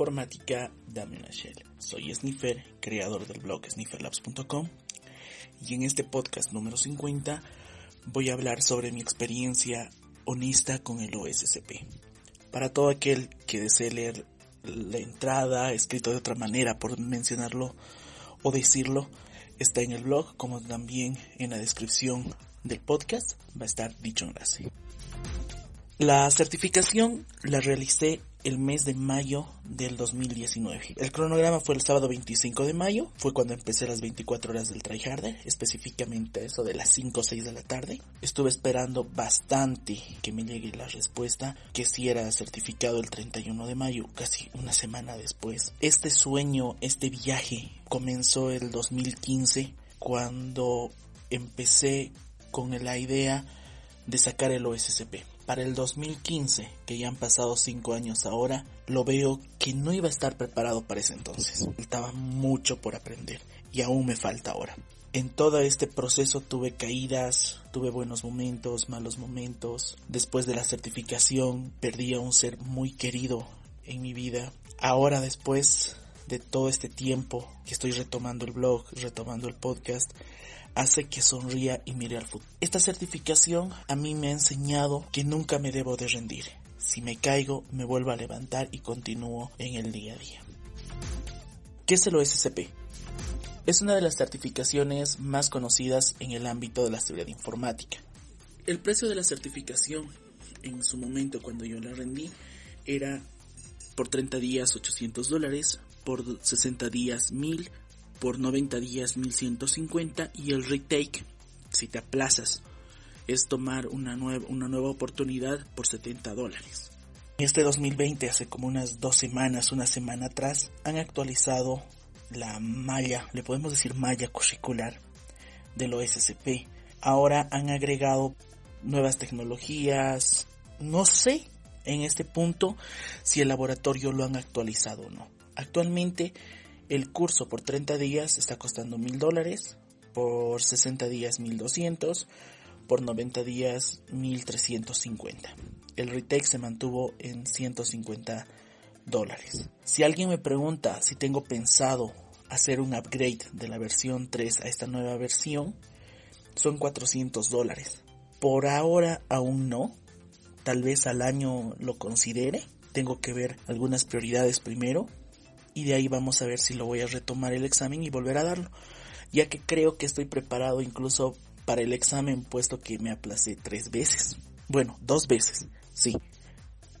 informática, dame una shell. Soy Sniffer, creador del blog snifferlabs.com y en este podcast número 50 voy a hablar sobre mi experiencia honesta con el OSCP. Para todo aquel que desee leer la entrada, escrito de otra manera por mencionarlo o decirlo, está en el blog como también en la descripción del podcast va a estar dicho enlace. La certificación la realicé el mes de mayo del 2019. El cronograma fue el sábado 25 de mayo, fue cuando empecé las 24 horas del tryharder, específicamente eso de las 5 o 6 de la tarde. Estuve esperando bastante que me llegue la respuesta, que si era certificado el 31 de mayo, casi una semana después. Este sueño, este viaje comenzó el 2015 cuando empecé con la idea de sacar el OSCP. Para el 2015, que ya han pasado 5 años ahora, lo veo que no iba a estar preparado para ese entonces. Faltaba mucho por aprender y aún me falta ahora. En todo este proceso tuve caídas, tuve buenos momentos, malos momentos. Después de la certificación perdí a un ser muy querido en mi vida. Ahora después de todo este tiempo que estoy retomando el blog, retomando el podcast, hace que sonría y mire al futuro. Esta certificación a mí me ha enseñado que nunca me debo de rendir. Si me caigo, me vuelvo a levantar y continúo en el día a día. ¿Qué es el OSCP? Es una de las certificaciones más conocidas en el ámbito de la seguridad informática. El precio de la certificación en su momento cuando yo la rendí era por 30 días 800 dólares, por 60 días 1000, por 90 días 1150 y el retake, si te aplazas, es tomar una nueva, una nueva oportunidad por 70 dólares. Este 2020, hace como unas dos semanas, una semana atrás, han actualizado la malla, le podemos decir malla curricular del OSCP. Ahora han agregado nuevas tecnologías, no sé en este punto si el laboratorio lo han actualizado o no. Actualmente el curso por 30 días está costando mil dólares, por 60 días 1200, por 90 días 1350. El retake se mantuvo en 150 dólares. Si alguien me pregunta si tengo pensado hacer un upgrade de la versión 3 a esta nueva versión, son 400 dólares. Por ahora aún no. Tal vez al año lo considere. Tengo que ver algunas prioridades primero y de ahí vamos a ver si lo voy a retomar el examen y volver a darlo, ya que creo que estoy preparado incluso para el examen puesto que me aplacé tres veces. Bueno, dos veces, sí.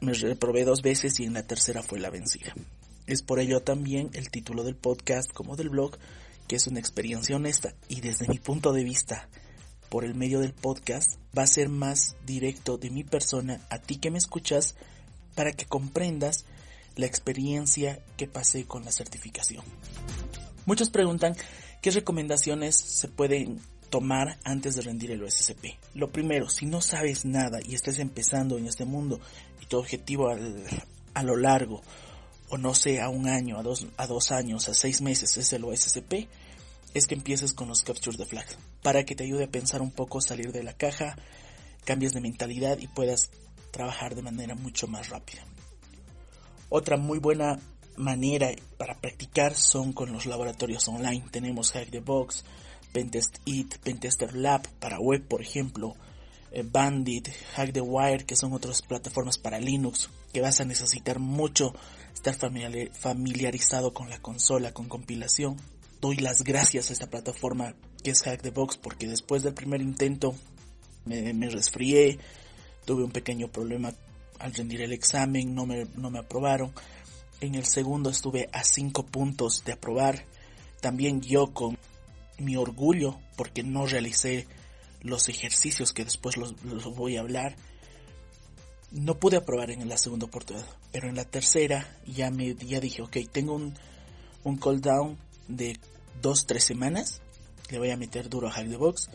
Me reprobé dos veces y en la tercera fue la vencida. Es por ello también el título del podcast como del blog, que es una experiencia honesta y desde mi punto de vista, por el medio del podcast, va a ser más directo de mi persona a ti que me escuchas para que comprendas la experiencia que pasé con la certificación. Muchos preguntan qué recomendaciones se pueden tomar antes de rendir el OSCP. Lo primero, si no sabes nada y estás empezando en este mundo y tu objetivo a lo largo, o no sé, a un año, a dos, a dos años, a seis meses es el OSCP, es que empieces con los captures de flag, para que te ayude a pensar un poco, salir de la caja, cambies de mentalidad y puedas trabajar de manera mucho más rápida. Otra muy buena manera para practicar son con los laboratorios online. Tenemos Hack the Box, Pentest It, Pentester Lab para web, por ejemplo, eh, Bandit, Hack the Wire, que son otras plataformas para Linux, que vas a necesitar mucho estar familiarizado con la consola, con compilación. Doy las gracias a esta plataforma que es Hack the Box porque después del primer intento me, me resfrié, tuve un pequeño problema al rendir el examen no me, no me aprobaron. En el segundo estuve a cinco puntos de aprobar. También yo con mi orgullo porque no realicé los ejercicios que después los, voy a hablar. No pude aprobar en la segunda oportunidad, pero en la tercera ya me ya dije, ok, tengo un, un de dos, tres semanas. Le voy a meter duro a Hack the Box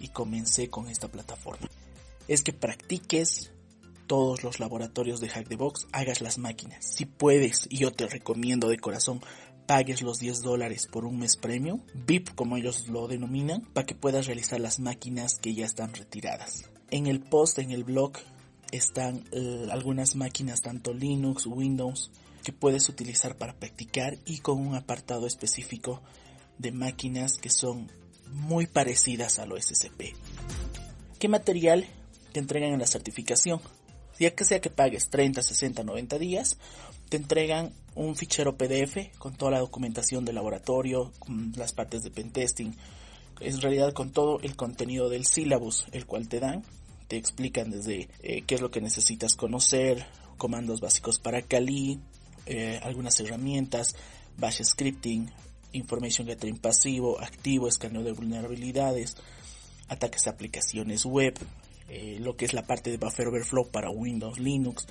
y comencé con esta plataforma. Es que practiques, todos los laboratorios de Hack the Box, hagas las máquinas. Si puedes, y yo te recomiendo de corazón, pagues los 10 dólares por un mes premium, VIP como ellos lo denominan, para que puedas realizar las máquinas que ya están retiradas. En el post, en el blog, están eh, algunas máquinas, tanto Linux, Windows, que puedes utilizar para practicar y con un apartado específico de máquinas que son muy parecidas a lo SCP. ¿Qué material te entregan en la certificación? Ya que sea que pagues 30, 60, 90 días, te entregan un fichero PDF con toda la documentación del laboratorio, con las partes de pentesting, en realidad con todo el contenido del syllabus, el cual te dan, te explican desde eh, qué es lo que necesitas conocer, comandos básicos para Kali, eh, algunas herramientas, bash scripting, information gathering pasivo, activo, escaneo de vulnerabilidades, ataques a aplicaciones web, eh, lo que es la parte de buffer overflow para Windows, Linux,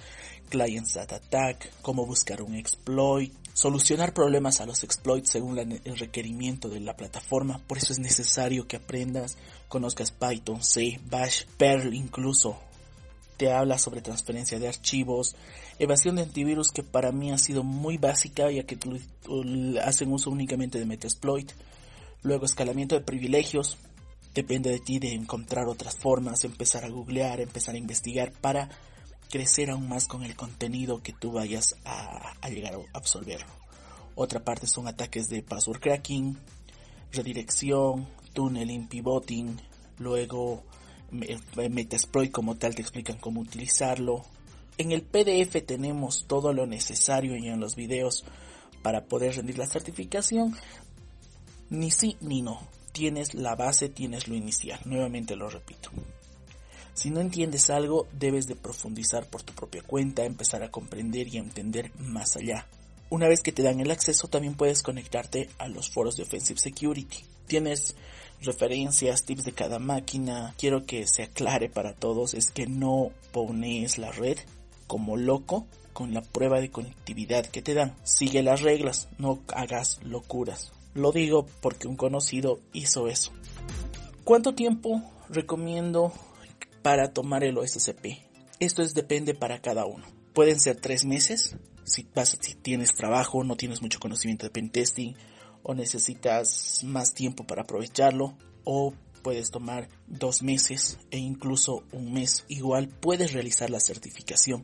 client side attack, cómo buscar un exploit, solucionar problemas a los exploits según el requerimiento de la plataforma. Por eso es necesario que aprendas, conozcas Python, C, Bash, Perl incluso. Te habla sobre transferencia de archivos, evasión de antivirus que para mí ha sido muy básica ya que hacen uso únicamente de Metasploit. Luego escalamiento de privilegios, Depende de ti de encontrar otras formas, empezar a googlear, empezar a investigar para crecer aún más con el contenido que tú vayas a, llegar a absorber. Otra parte son ataques de password cracking, redirección, tunneling, pivoting, luego Metasploit como tal te explican cómo utilizarlo. En el PDF tenemos todo lo necesario y en los videos para poder rendir la certificación. Ni sí ni no tienes la base, tienes lo inicial. Nuevamente lo repito. Si no entiendes algo, debes de profundizar por tu propia cuenta, empezar a comprender y entender más allá. Una vez que te dan el acceso, también puedes conectarte a los foros de Offensive Security. Tienes referencias, tips de cada máquina. Quiero que se aclare para todos, es que no pones la red como loco con la prueba de conectividad que te dan. Sigue las reglas, no hagas locuras. Lo digo porque un conocido hizo eso. ¿Cuánto tiempo recomiendo para tomar el OSCP? Esto es depende para cada uno. Pueden ser tres meses, si, tienes trabajo, no tienes mucho conocimiento de pentesting o necesitas más tiempo para aprovecharlo o puedes tomar dos meses e incluso un mes. Igual puedes realizar la certificación.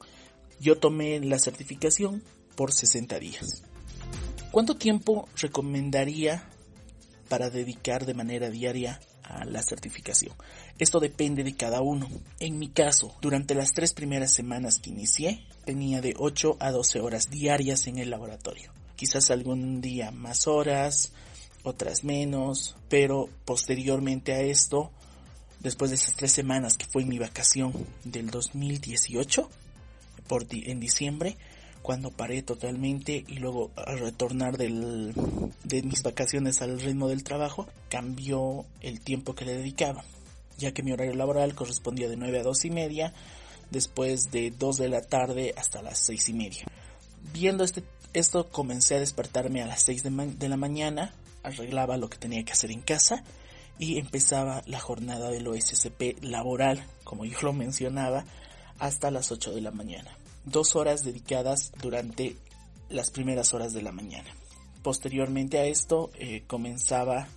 Yo tomé la certificación por 60 días. ¿Cuánto tiempo recomendaría para dedicar de manera diaria a la certificación? Esto depende de cada uno. En mi caso, durante las tres primeras semanas que inicié, tenía de 8 a 12 horas diarias en el laboratorio. Quizás algún día más horas, otras menos, pero posteriormente a esto, después de esas tres semanas que fue mi vacación del 2018, por en diciembre, cuando paré totalmente y luego al retornar de mis vacaciones al ritmo del trabajo, cambió el tiempo que le dedicaba, ya que mi horario laboral correspondía de 9 a 2 y media, después de 2 de la tarde hasta las 6 y media. Viendo este, esto comencé a despertarme a las 6 de, de la mañana, arreglaba lo que tenía que hacer en casa y empezaba la jornada del OSCP laboral, como yo lo mencionaba, hasta las 8 de la mañana dos horas dedicadas durante las primeras horas de la mañana. Posteriormente a esto eh, comenzaba,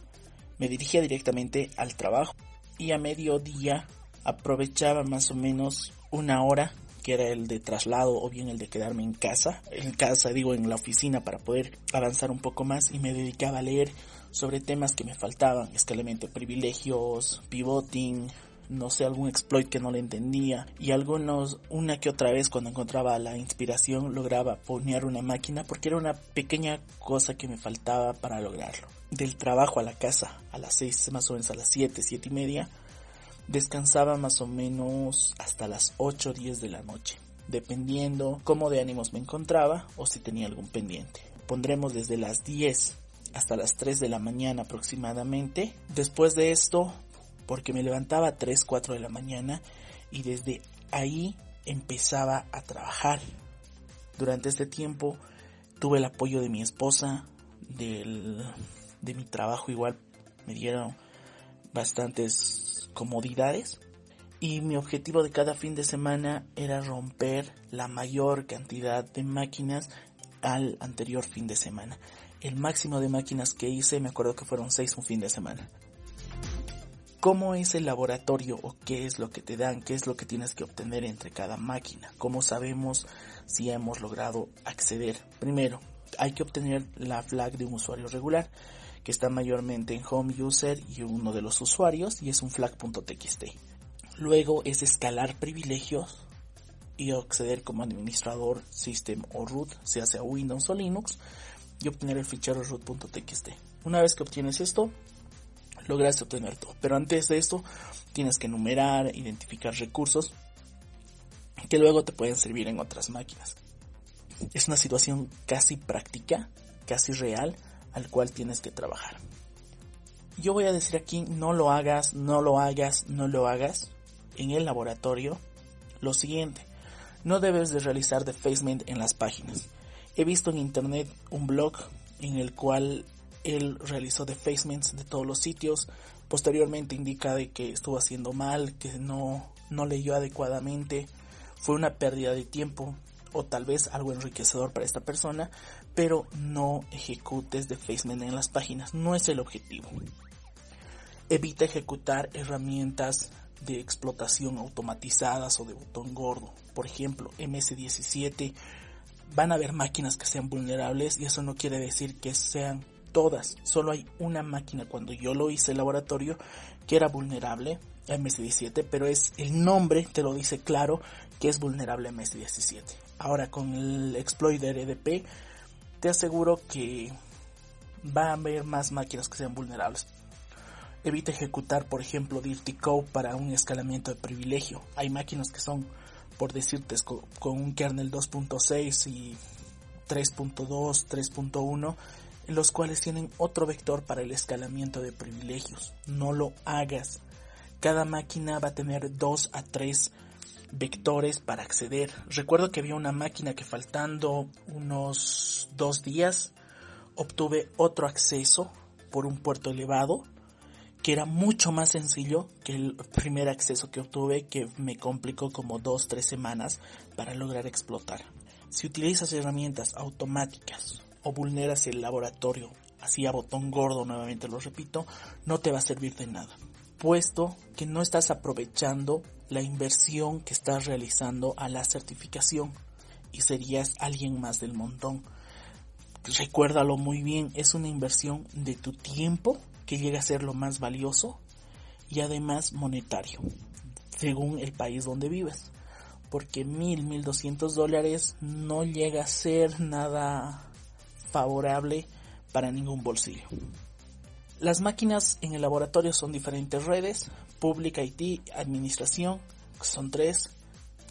me dirigía directamente al trabajo y a mediodía aprovechaba más o menos una hora que era el de traslado o bien el de quedarme en casa, en casa digo en la oficina para poder avanzar un poco más y me dedicaba a leer sobre temas que me faltaban, escalamiento privilegios, pivoting, no sé, algún exploit que no le entendía y algunos, una que otra vez cuando encontraba la inspiración lograba poner una máquina porque era una pequeña cosa que me faltaba para lograrlo. Del trabajo a la casa a las 6, más o menos a las 7, 7 y media, descansaba más o menos hasta las 8 o 10 de la noche, dependiendo cómo de ánimos me encontraba o si tenía algún pendiente. Pondremos desde las 10 hasta las 3 de la mañana aproximadamente. Después de esto porque me levantaba a 3, 4 de la mañana y desde ahí empezaba a trabajar. Durante este tiempo tuve el apoyo de mi esposa, del, de mi trabajo igual me dieron bastantes comodidades y mi objetivo de cada fin de semana era romper la mayor cantidad de máquinas al anterior fin de semana. El máximo de máquinas que hice me acuerdo que fueron 6 un fin de semana. ¿Cómo es el laboratorio o qué es lo que te dan? ¿Qué es lo que tienes que obtener entre cada máquina? ¿Cómo sabemos si hemos logrado acceder? Primero, hay que obtener la flag de un usuario regular que está mayormente en home user y uno de los usuarios y es un flag.txt. Luego es escalar privilegios y acceder como administrador system o root, sea sea Windows o Linux, y obtener el fichero root.txt. Una vez que obtienes esto, lograste obtener todo. Pero antes de esto, tienes que enumerar, identificar recursos que luego te pueden servir en otras máquinas. Es una situación casi práctica, casi real, al cual tienes que trabajar. Yo voy a decir aquí, no lo hagas, no lo hagas, no lo hagas en el laboratorio. Lo siguiente, no debes de realizar defacement en las páginas. He visto en internet un blog en el cual él realizó defacements de todos los sitios. Posteriormente indica de que estuvo haciendo mal, que no, no leyó adecuadamente. Fue una pérdida de tiempo o tal vez algo enriquecedor para esta persona, pero no ejecutes defacement en las páginas. No es el objetivo. Evita ejecutar herramientas de explotación automatizadas o de botón gordo. Por ejemplo, MS17 van a haber máquinas que sean vulnerables y eso no quiere decir que sean todas. Solo hay una máquina cuando yo lo hice el laboratorio que era vulnerable a MS17, pero es el nombre te lo dice claro que es vulnerable a MS17. Ahora con el exploiter EDP te aseguro que va a haber más máquinas que sean vulnerables. Evita ejecutar, por ejemplo, Dirty Code para un escalamiento de privilegio. Hay máquinas que son, por decirte, con un kernel 2.6 y 3.2, 3.1 los cuales tienen otro vector para el escalamiento de privilegios. No lo hagas. Cada máquina va a tener dos a tres vectores para acceder. Recuerdo que había una máquina que faltando unos dos días obtuve otro acceso por un puerto elevado que era mucho más sencillo que el primer acceso que obtuve que me complicó como dos tres semanas para lograr explotar. Si utilizas herramientas automáticas o vulneras el laboratorio, así a botón gordo, nuevamente lo repito, no te va a servir de nada, puesto que no estás aprovechando la inversión que estás realizando a la certificación y serías alguien más del montón. Recuérdalo muy bien, es una inversión de tu tiempo que llega a ser lo más valioso y además monetario, según el país donde vives. Porque mil, mil doscientos dólares no llega a ser nada favorable para ningún bolsillo. Las máquinas en el laboratorio son diferentes redes, Public IT, Administración, son tres.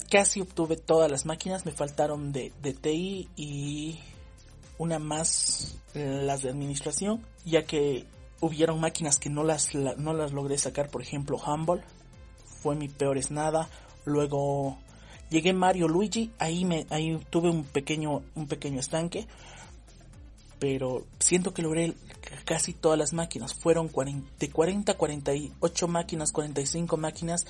Casi obtuve todas las máquinas, me faltaron de, de TI y una más las de Administración, ya que hubieron máquinas que no las, no las logré sacar, por ejemplo Humble, fue mi peor es nada. Luego llegué Mario Luigi, ahí me ahí tuve un pequeño un pequeño estanque pero siento que logré casi todas las máquinas. Fueron de 40 a 48 máquinas, 45 máquinas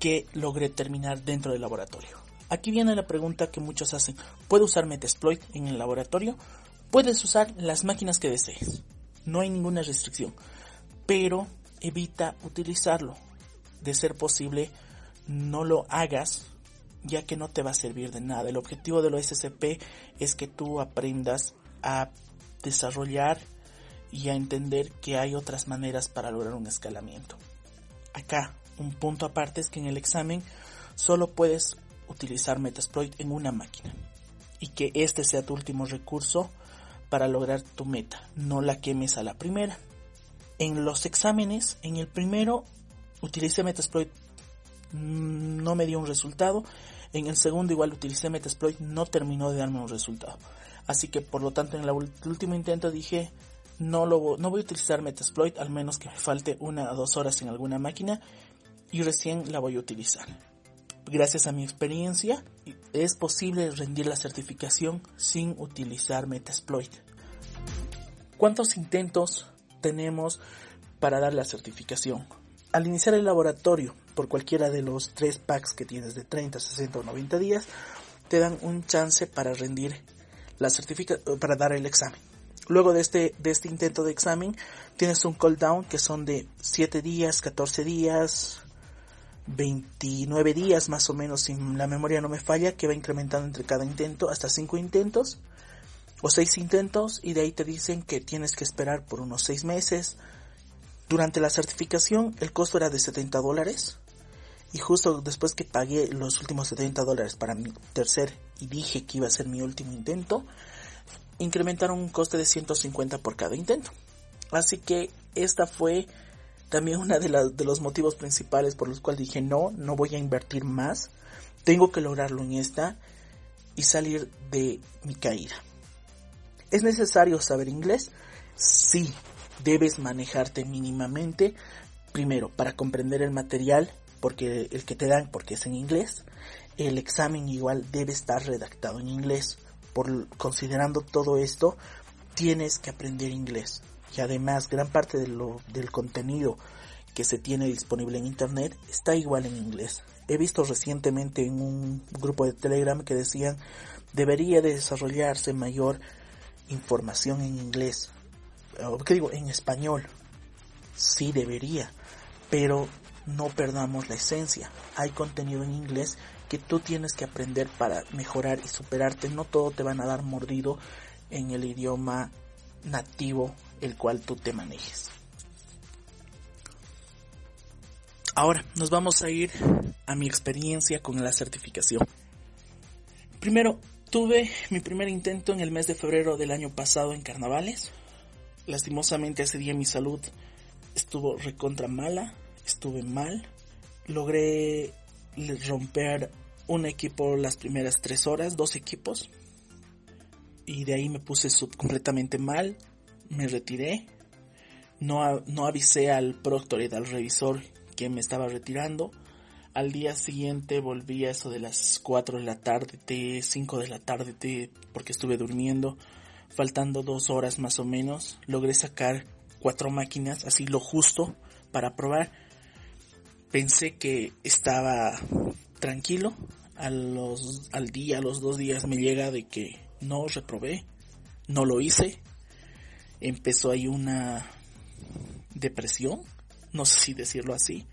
que logré terminar dentro del laboratorio. Aquí viene la pregunta que muchos hacen. ¿Puedo usar Metasploit en el laboratorio? Puedes usar las máquinas que desees. No hay ninguna restricción. Pero evita utilizarlo. De ser posible, no lo hagas ya que no te va a servir de nada. El objetivo de lo SCP es que tú aprendas a desarrollar y a entender que hay otras maneras para lograr un escalamiento. Acá, un punto aparte es que en el examen solo puedes utilizar Metasploit en una máquina y que este sea tu último recurso para lograr tu meta, no la quemes a la primera. En los exámenes, en el primero utilicé Metasploit, mm, no me dio un resultado, en el segundo igual utilicé Metasploit, no terminó de darme un resultado. Así que por lo tanto en el último intento dije no, lo, no voy a utilizar Metasploit al menos que me falte una o dos horas en alguna máquina y recién la voy a utilizar. Gracias a mi experiencia es posible rendir la certificación sin utilizar Metasploit. ¿Cuántos intentos tenemos para dar la certificación? Al iniciar el laboratorio, por cualquiera de los tres packs que tienes de 30, 60 o 90 días, te dan un chance para rendir la certifica para dar el examen. Luego de este, de este intento de examen, tienes un cooldown que son de 7 días, 14 días, 29 días más o menos, si la memoria no me falla, que va incrementando entre cada intento hasta 5 intentos o 6 intentos y de ahí te dicen que tienes que esperar por unos 6 meses. Durante la certificación el costo era de 70 dólares y justo después que pagué los últimos 70 dólares para mi tercer y dije que iba a ser mi último intento, incrementaron un coste de 150 por cada intento. Así que esta fue también una de, de los motivos principales por los cuales dije no, no voy a invertir más, tengo que lograrlo en esta y salir de mi caída. ¿Es necesario saber inglés? Sí, debes manejarte mínimamente, primero para comprender el material, porque el que te dan, porque es en inglés, el examen igual debe estar redactado en inglés. Por considerando todo esto, tienes que aprender inglés y además gran parte de lo, del contenido que se tiene disponible en internet está igual en inglés. He visto recientemente en un grupo de Telegram que decían debería desarrollarse mayor información en inglés. ¿Qué digo? En español. Sí debería, pero no perdamos la esencia. Hay contenido en inglés que tú tienes que aprender para mejorar y superarte. No todo te van a dar mordido en el idioma nativo el cual tú te manejes. Ahora nos vamos a ir a mi experiencia con la certificación. Primero, tuve mi primer intento en el mes de febrero del año pasado en carnavales. Lastimosamente ese día mi salud estuvo recontra mala, estuve mal. Logré romper un equipo las primeras tres horas, dos equipos. Y de ahí me puse sub completamente mal, me retiré, no, no avisé al proctor y al revisor que me estaba retirando. Al día siguiente volví a eso de las 4 de la tarde, 5 de la tarde, porque estuve durmiendo. Faltando dos horas más o menos, logré sacar cuatro máquinas, así lo justo, para probar. Pensé que estaba tranquilo. A los, al día, a los dos días me llega de que no reprobé, no lo hice, empezó ahí una depresión, no sé si decirlo así.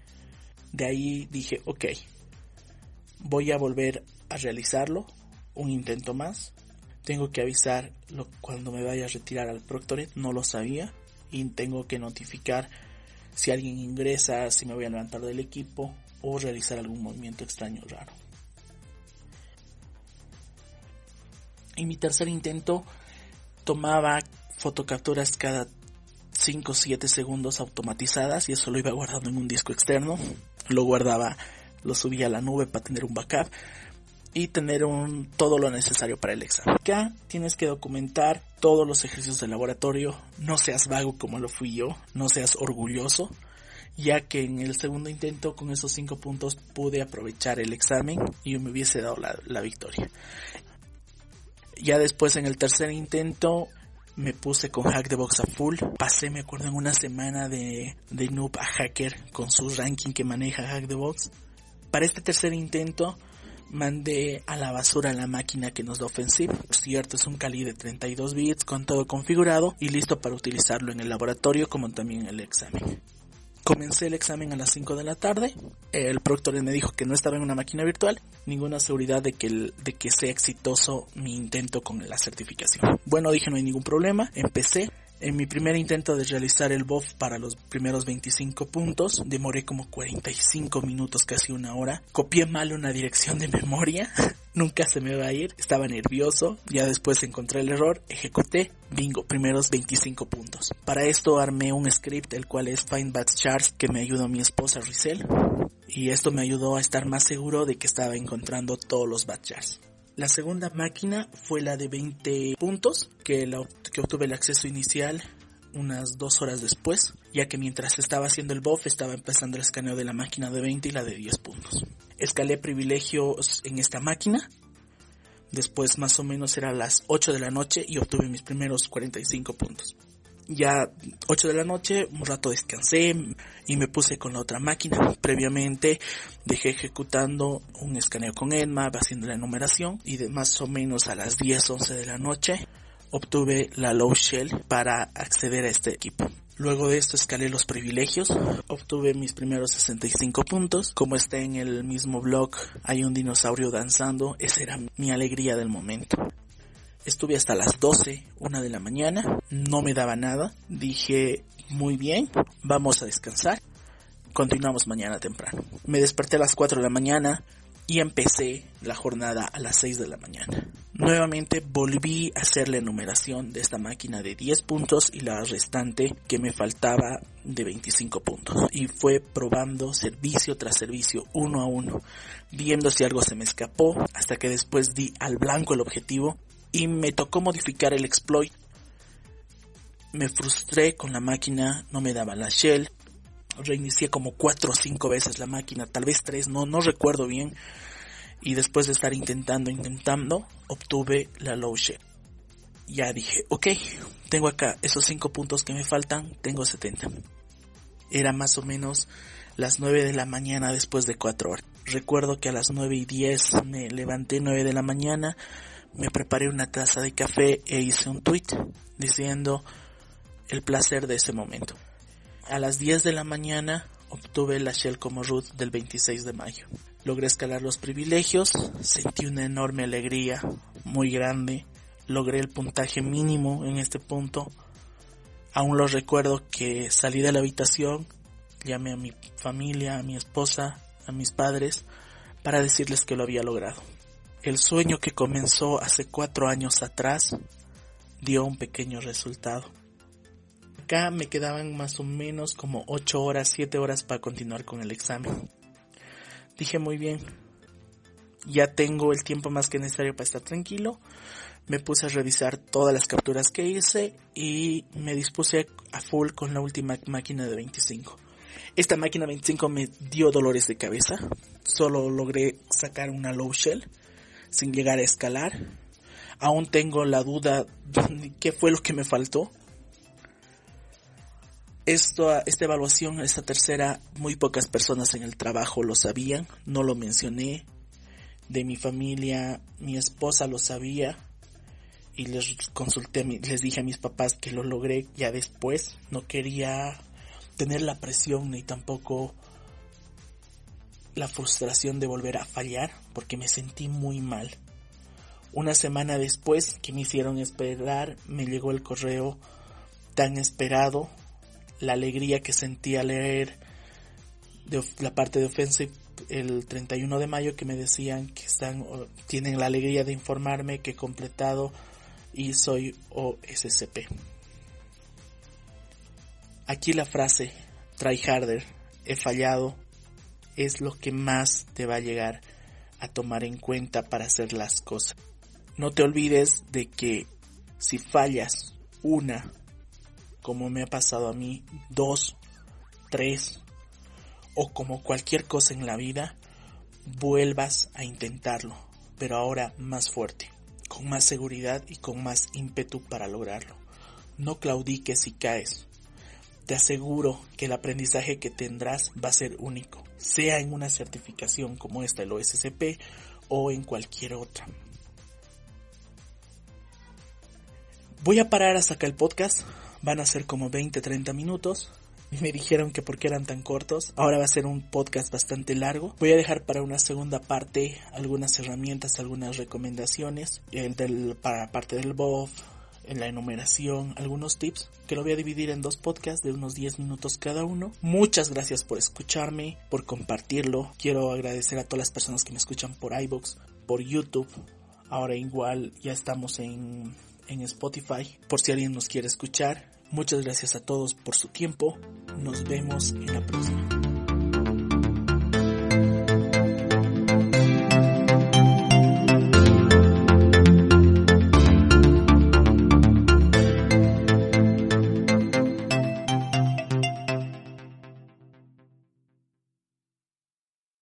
De ahí dije, ok, voy a volver a realizarlo, un intento más. Tengo que avisar cuando me vaya a retirar al Proctoret, no lo sabía. Y tengo que notificar si alguien ingresa, si me voy a levantar del equipo o realizar algún movimiento extraño raro. En mi tercer intento tomaba fotocapturas cada 5 o 7 segundos automatizadas y eso lo iba guardando en un disco externo. Lo guardaba, lo subía a la nube para tener un backup y tener todo lo necesario para el examen. Tienes que documentar todos los ejercicios de laboratorio, no seas vago como lo fui yo, no seas orgulloso, ya que en el segundo intento con esos 5 puntos pude aprovechar el examen y me hubiese dado la victoria. Ya después en el tercer intento me puse con Hack the Box a full. Pasé, me acuerdo, en una semana de, de noob a hacker con su ranking que maneja Hack the Box. Para este tercer intento mandé a la basura la máquina que nos da Offensive. Por cierto, es un Kali de 32 bits con todo configurado y listo para utilizarlo en el laboratorio como también en el examen. Comencé el examen a las 5 de la tarde. El proctor me dijo que no estaba en una máquina virtual. Ninguna seguridad de que, de que sea exitoso mi intento con la certificación. Bueno, dije no hay ningún problema. Empecé. En mi primer intento de realizar el buff para los primeros 25 puntos, demoré como 45 minutos, casi una hora. Copié mal una dirección de memoria. Nunca se me va a ir. Estaba nervioso. Ya después encontré el error. Ejecuté. Bingo. Primeros 25 puntos. Para esto armé un script, el cual es Find Bad Charts, que me ayudó mi esposa Rizel. Y esto me ayudó a estar más seguro de que estaba encontrando todos los bad charts. La segunda máquina fue la de 20 puntos, que, obtuve el acceso inicial unas dos horas después, ya que mientras estaba haciendo el buff estaba empezando el escaneo de la máquina de 20 y la de 10 puntos. Escalé privilegios en esta máquina, después más o menos era las 8 de la noche y obtuve mis primeros 45 puntos. Ya 8 de la noche, un rato descansé y me puse con la otra máquina. Previamente dejé ejecutando un escaneo con Nmap haciendo la numeración y de más o menos a las 10, 11 de la noche obtuve la low shell para acceder a este equipo. Luego de esto escalé los privilegios, obtuve mis primeros 65 puntos. Como está en el mismo blog, hay un dinosaurio danzando, esa era mi alegría del momento. Estuve hasta las 12, una de la mañana, no me daba nada. Dije, muy bien, vamos a descansar. Continuamos mañana temprano. Me desperté a las 4 de la mañana y empecé la jornada a las 6 de la mañana. Nuevamente volví a hacer la enumeración de esta máquina de 10 puntos y la restante que me faltaba de 25 puntos. Y fue probando servicio tras servicio, uno a uno, viendo si algo se me escapó, hasta que después di al blanco el objetivo y me tocó modificar el exploit. Me frustré con la máquina, no me daba la shell. Reinicié como 4 o 5 veces la máquina, tal vez 3, no, no recuerdo bien. Y después de estar intentando, intentando, obtuve la low shell. Ya dije, ok, tengo acá esos 5 puntos que me faltan, tengo 70. Era más o menos las 9 de la mañana después de 4 horas. Recuerdo que a las 9 y 10 me levanté 9 de la mañana, me preparé una taza de café e hice un tweet diciendo el placer de ese momento. A las 10 de la mañana obtuve la Shell como root del 26 de mayo. Logré escalar los privilegios, sentí una enorme alegría, muy grande, logré el puntaje mínimo en este punto. Aún lo recuerdo que salí de la habitación, llamé a mi familia, a mi esposa, a mis padres, para decirles que lo había logrado. El sueño que comenzó hace cuatro años atrás dio un pequeño resultado. Acá me quedaban más o menos como ocho horas, siete horas para continuar con el examen. Dije muy bien, ya tengo el tiempo más que necesario para estar tranquilo. Me puse a revisar todas las capturas que hice y me dispuse a full con la última máquina de 25. Esta máquina 25 me dio dolores de cabeza. Solo logré sacar una low shell sin llegar a escalar. Aún tengo la duda de qué fue lo que me faltó. Esto, esta evaluación, esta tercera, muy pocas personas en el trabajo lo sabían, no lo mencioné. De mi familia, mi esposa lo sabía y les consulté, les dije a mis papás que lo logré ya después. No quería tener la presión ni tampoco la frustración de volver a fallar porque me sentí muy mal. Una semana después que me hicieron esperar, me llegó el correo tan esperado, la alegría que sentí al leer de la parte de Offensive el 31 de mayo que me decían que están tienen la alegría de informarme que he completado y soy OSCP. Aquí la frase try harder, he fallado, es lo que más te va a llegar a tomar en cuenta para hacer las cosas. No te olvides de que si fallas una, como me ha pasado a mí, dos, tres, o como cualquier cosa en la vida, vuelvas a intentarlo, pero ahora más fuerte, con más seguridad y con más ímpetu para lograrlo. No claudiques si caes. Te aseguro que el aprendizaje que tendrás va a ser único sea en una certificación como esta, el OSCP, o en cualquier otra. Voy a parar hasta acá el podcast, van a ser como 20-30 minutos. Me dijeron que porque eran tan cortos, ahora va a ser un podcast bastante largo. Voy a dejar para una segunda parte algunas herramientas, algunas recomendaciones, el del, para parte del BOF, en la enumeración algunos tips que lo voy a dividir en dos podcasts de unos 10 minutos cada uno. Muchas gracias por escucharme, por compartirlo. Quiero agradecer a todas las personas que me escuchan por iBox, por YouTube. Ahora igual ya estamos en, en Spotify por si alguien nos quiere escuchar. Muchas gracias a todos por su tiempo. Nos vemos en la próxima.